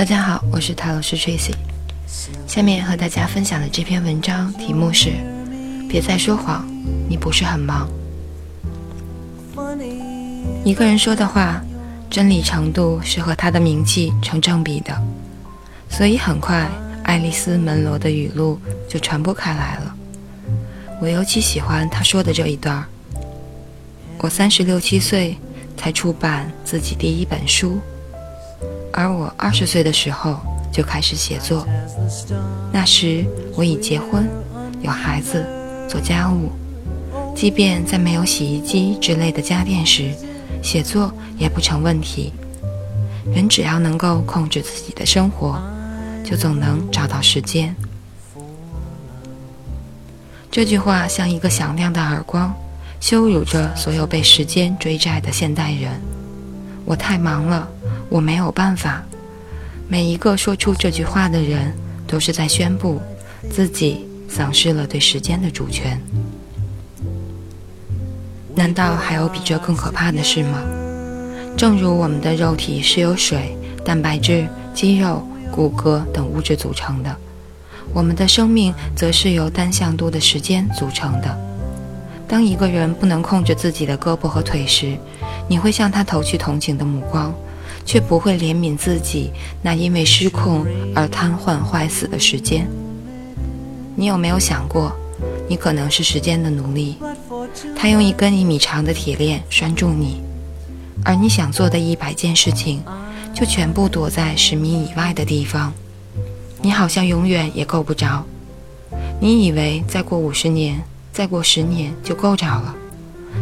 大家好，我是塔罗斯 Tracy。下面和大家分享的这篇文章题目是：别再说谎，你不是很忙。一个人说的话，真理程度是和他的名气成正比的，所以很快爱丽丝·门罗的语录就传播开来了。我尤其喜欢他说的这一段：我三十六七岁才出版自己第一本书，而我二十岁的时候就开始写作。那时我已结婚，有孩子，做家务。即便在没有洗衣机之类的家电时，写作也不成问题。人只要能够控制自己的生活，就总能找到时间。这句话像一个响亮的耳光，羞辱着所有被时间追债的现代人。我太忙了，我没有办法。每一个说出这句话的人，都是在宣布自己丧失了对时间的主权。难道还有比这更可怕的事吗？正如我们的肉体是由水、蛋白质、肌肉、骨骼等物质组成的，我们的生命则是由单向度的时间组成的。当一个人不能控制自己的胳膊和腿时，你会向他投去同情的目光，却不会怜悯自己那因为失控而瘫痪坏死的时间。你有没有想过，你可能是时间的奴隶？他用一根一米长的铁链拴住你，而你想做的一百件事情，就全部躲在十米以外的地方。你好像永远也够不着。你以为再过五十年，再过十年就够着了，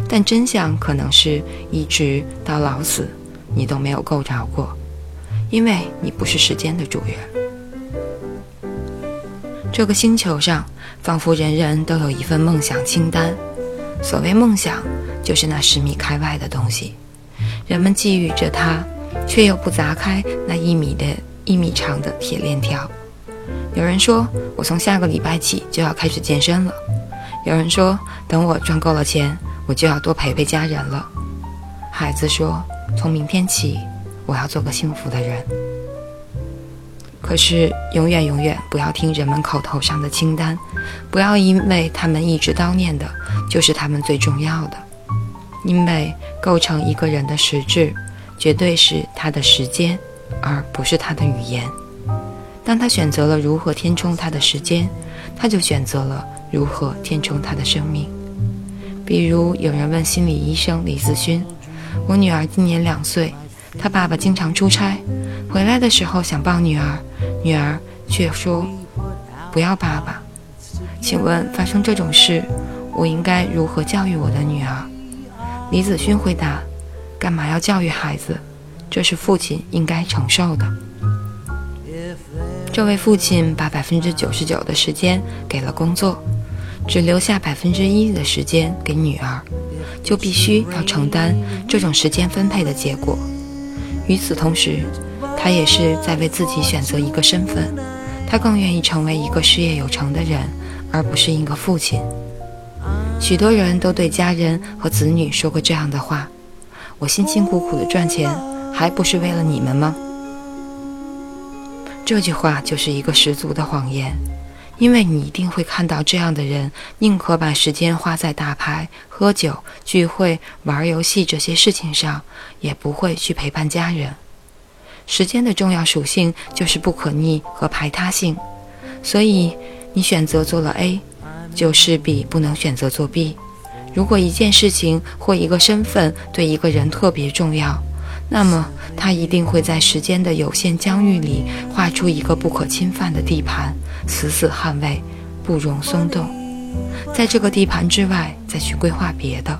但真相可能是一直到老死，你都没有够着过，因为你不是时间的主人。这个星球上，仿佛人人都有一份梦想清单。所谓梦想，就是那十米开外的东西，人们觊觎着它，却又不砸开那一米的一米长的铁链条。有人说，我从下个礼拜起就要开始健身了；有人说，等我赚够了钱，我就要多陪陪家人了。孩子说，从明天起，我要做个幸福的人。可是，永远永远不要听人们口头上的清单，不要因为他们一直叨念的。就是他们最重要的，因为构成一个人的实质，绝对是他的时间，而不是他的语言。当他选择了如何填充他的时间，他就选择了如何填充他的生命。比如，有人问心理医生李子勋：“我女儿今年两岁，她爸爸经常出差，回来的时候想抱女儿，女儿却说不要爸爸。请问，发生这种事？”我应该如何教育我的女儿？李子勋回答：“干嘛要教育孩子？这是父亲应该承受的。”这位父亲把百分之九十九的时间给了工作，只留下百分之一的时间给女儿，就必须要承担这种时间分配的结果。与此同时，他也是在为自己选择一个身份，他更愿意成为一个事业有成的人，而不是一个父亲。许多人都对家人和子女说过这样的话：“我辛辛苦苦的赚钱，还不是为了你们吗？”这句话就是一个十足的谎言，因为你一定会看到这样的人，宁可把时间花在打牌、喝酒、聚会、玩游戏这些事情上，也不会去陪伴家人。时间的重要属性就是不可逆和排他性，所以你选择做了 A。就势必不能选择做 B。如果一件事情或一个身份对一个人特别重要，那么他一定会在时间的有限疆域里画出一个不可侵犯的地盘，死死捍卫，不容松动。在这个地盘之外，再去规划别的。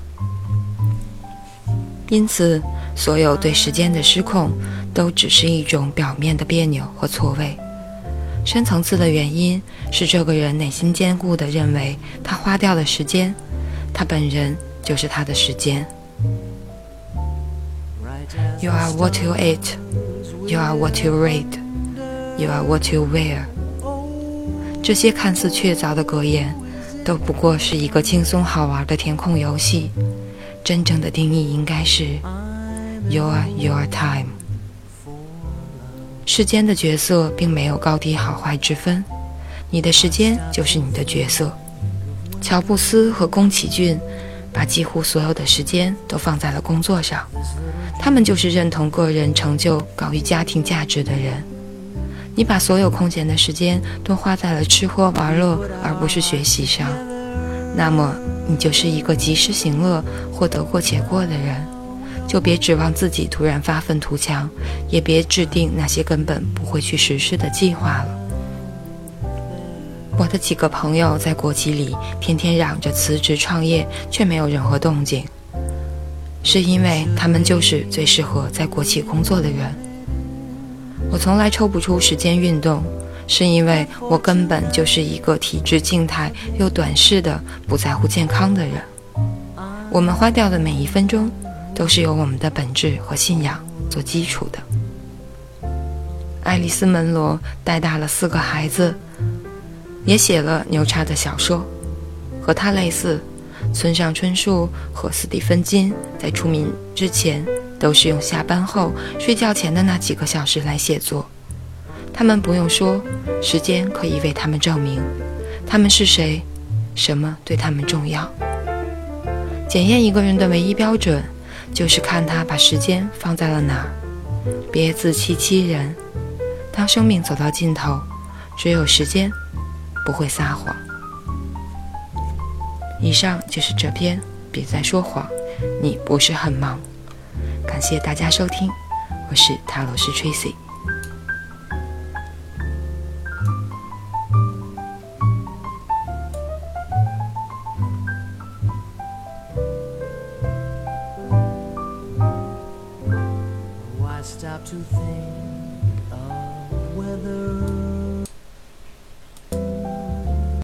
因此，所有对时间的失控，都只是一种表面的别扭和错位。深层次的原因是，这个人内心坚固地认为，他花掉了时间，他本人就是他的时间。You are what you eat, you are what you read, you are what you wear。这些看似确凿的格言，都不过是一个轻松好玩的填空游戏。真正的定义应该是，You are your time。世间的角色并没有高低好坏之分，你的时间就是你的角色。乔布斯和宫崎骏把几乎所有的时间都放在了工作上，他们就是认同个人成就高于家庭价值的人。你把所有空闲的时间都花在了吃喝玩乐，而不是学习上，那么你就是一个及时行乐或得过且过的人。就别指望自己突然发愤图强，也别制定那些根本不会去实施的计划了。我的几个朋友在国企里天天嚷着辞职创业，却没有任何动静，是因为他们就是最适合在国企工作的人。我从来抽不出时间运动，是因为我根本就是一个体质静态又短视的不在乎健康的人。我们花掉的每一分钟。都是由我们的本质和信仰做基础的。爱丽丝·门罗带大了四个孩子，也写了牛叉的小说。和他类似，村上春树和斯蒂芬金在出名之前，都是用下班后睡觉前的那几个小时来写作。他们不用说，时间可以为他们证明他们是谁，什么对他们重要。检验一个人的唯一标准。就是看他把时间放在了哪儿，别自欺欺人。当生命走到尽头，只有时间不会撒谎。以上就是这篇《别再说谎》，你不是很忙。感谢大家收听，我是塔罗斯 Tracy。